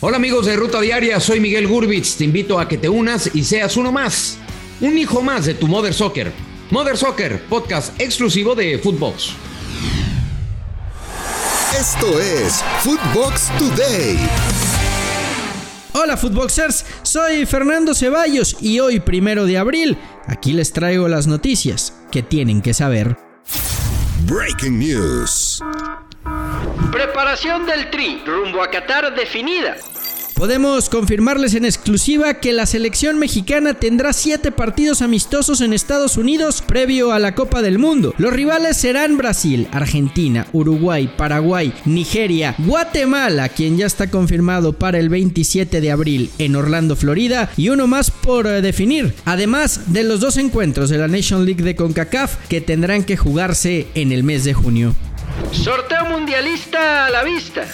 Hola amigos de Ruta Diaria, soy Miguel Gurbitz. Te invito a que te unas y seas uno más, un hijo más de tu Mother Soccer. Mother Soccer, podcast exclusivo de Footbox. Esto es Footbox Today. Hola Footboxers, soy Fernando Ceballos y hoy, primero de abril, aquí les traigo las noticias que tienen que saber. Breaking News. Preparación del Tri rumbo a Qatar definida. Podemos confirmarles en exclusiva que la selección mexicana tendrá siete partidos amistosos en Estados Unidos previo a la Copa del Mundo. Los rivales serán Brasil, Argentina, Uruguay, Paraguay, Nigeria, Guatemala, quien ya está confirmado para el 27 de abril en Orlando, Florida, y uno más por eh, definir. Además de los dos encuentros de la Nation League de CONCACAF que tendrán que jugarse en el mes de junio. Sorteo mundialista a la vista.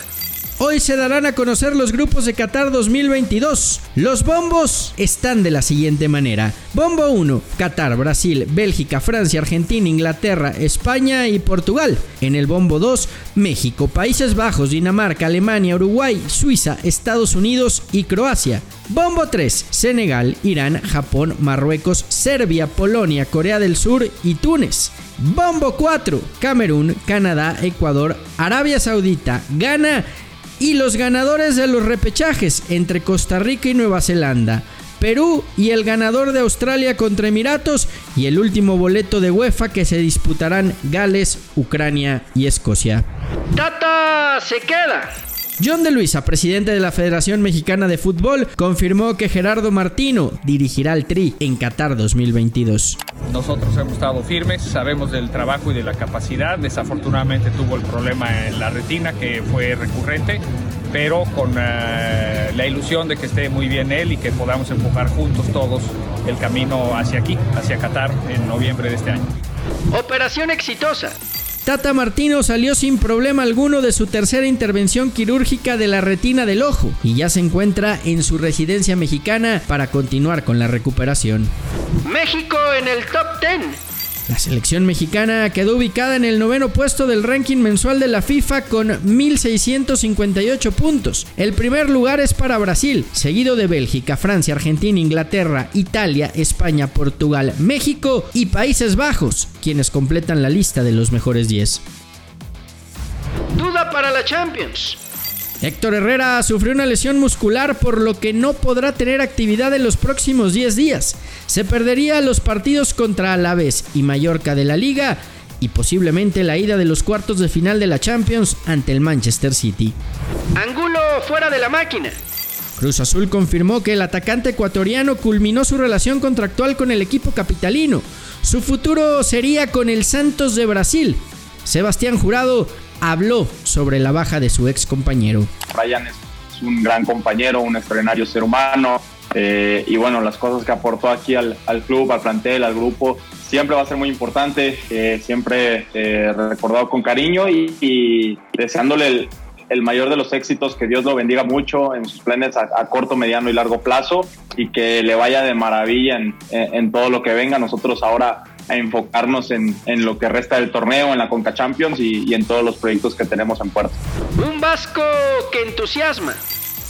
Hoy se darán a conocer los grupos de Qatar 2022. Los bombos están de la siguiente manera. Bombo 1, Qatar, Brasil, Bélgica, Francia, Argentina, Inglaterra, España y Portugal. En el bombo 2, México, Países Bajos, Dinamarca, Alemania, Uruguay, Suiza, Estados Unidos y Croacia. Bombo 3, Senegal, Irán, Japón, Marruecos, Serbia, Polonia, Corea del Sur y Túnez. Bombo 4, Camerún, Canadá, Ecuador, Arabia Saudita, Ghana y los ganadores de los repechajes entre Costa Rica y Nueva Zelanda. Perú y el ganador de Australia contra Emiratos y el último boleto de UEFA que se disputarán Gales, Ucrania y Escocia. Tata se queda. John de Luisa, presidente de la Federación Mexicana de Fútbol, confirmó que Gerardo Martino dirigirá al Tri en Qatar 2022. Nosotros hemos estado firmes, sabemos del trabajo y de la capacidad. Desafortunadamente tuvo el problema en la retina que fue recurrente, pero con uh, la ilusión de que esté muy bien él y que podamos empujar juntos todos el camino hacia aquí, hacia Qatar en noviembre de este año. Operación exitosa. Tata Martino salió sin problema alguno de su tercera intervención quirúrgica de la retina del ojo y ya se encuentra en su residencia mexicana para continuar con la recuperación. México en el top 10. La selección mexicana quedó ubicada en el noveno puesto del ranking mensual de la FIFA con 1.658 puntos. El primer lugar es para Brasil, seguido de Bélgica, Francia, Argentina, Inglaterra, Italia, España, Portugal, México y Países Bajos, quienes completan la lista de los mejores 10. Duda para la Champions. Héctor Herrera sufrió una lesión muscular por lo que no podrá tener actividad en los próximos 10 días. Se perdería los partidos contra Alaves y Mallorca de la Liga y posiblemente la ida de los cuartos de final de la Champions ante el Manchester City. Angulo fuera de la máquina. Cruz Azul confirmó que el atacante ecuatoriano culminó su relación contractual con el equipo capitalino. Su futuro sería con el Santos de Brasil. Sebastián Jurado habló sobre la baja de su ex compañero. Brian es un gran compañero, un extraordinario ser humano. Eh, y bueno, las cosas que aportó aquí al, club, al plantel, al grupo, siempre va a ser muy importante, eh, siempre eh, recordado con cariño y, deseándole el, mayor de los éxitos, que Dios lo bendiga mucho en sus planes a, corto, mediano y largo plazo y que le vaya de maravilla en, en todo lo que venga. Nosotros ahora a enfocarnos en, en, lo que resta del torneo, en la Conca Champions y, y, en todos los proyectos que tenemos en puerta. Un Vasco que entusiasma.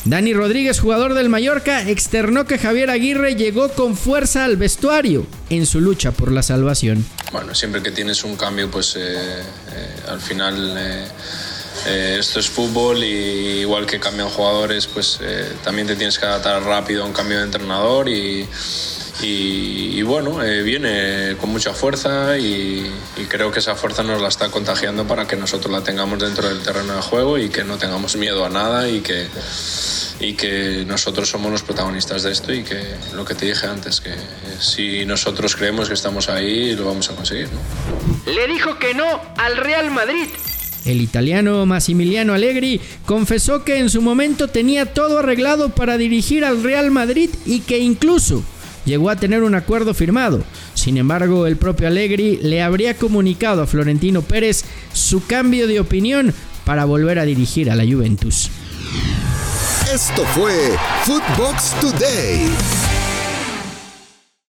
Dani Rodríguez, jugador del Mallorca, externó que Javier Aguirre llegó con fuerza al vestuario en su lucha por la salvación. Bueno, siempre que tienes un cambio, pues eh, eh, al final eh, eh, esto es fútbol y igual que cambian jugadores, pues también te tienes que adaptar rápido a un cambio de entrenador y y, y bueno, eh, viene con mucha fuerza y, y, creo que esa fuerza nos la está contagiando para que nosotros la tengamos dentro del terreno de juego y que no tengamos miedo a nada y que, y que nosotros somos los protagonistas de esto y que lo que te dije antes, que si nosotros creemos que estamos ahí, lo vamos a conseguir. ¿no? Le dijo que no al Real Madrid. El italiano Massimiliano Allegri confesó que en su momento tenía todo arreglado para dirigir al Real Madrid y que incluso llegó a tener un acuerdo firmado. Sin embargo, el propio Allegri le habría comunicado a Florentino Pérez su cambio de opinión para volver a dirigir a la Juventus. Esto fue Footbox Today.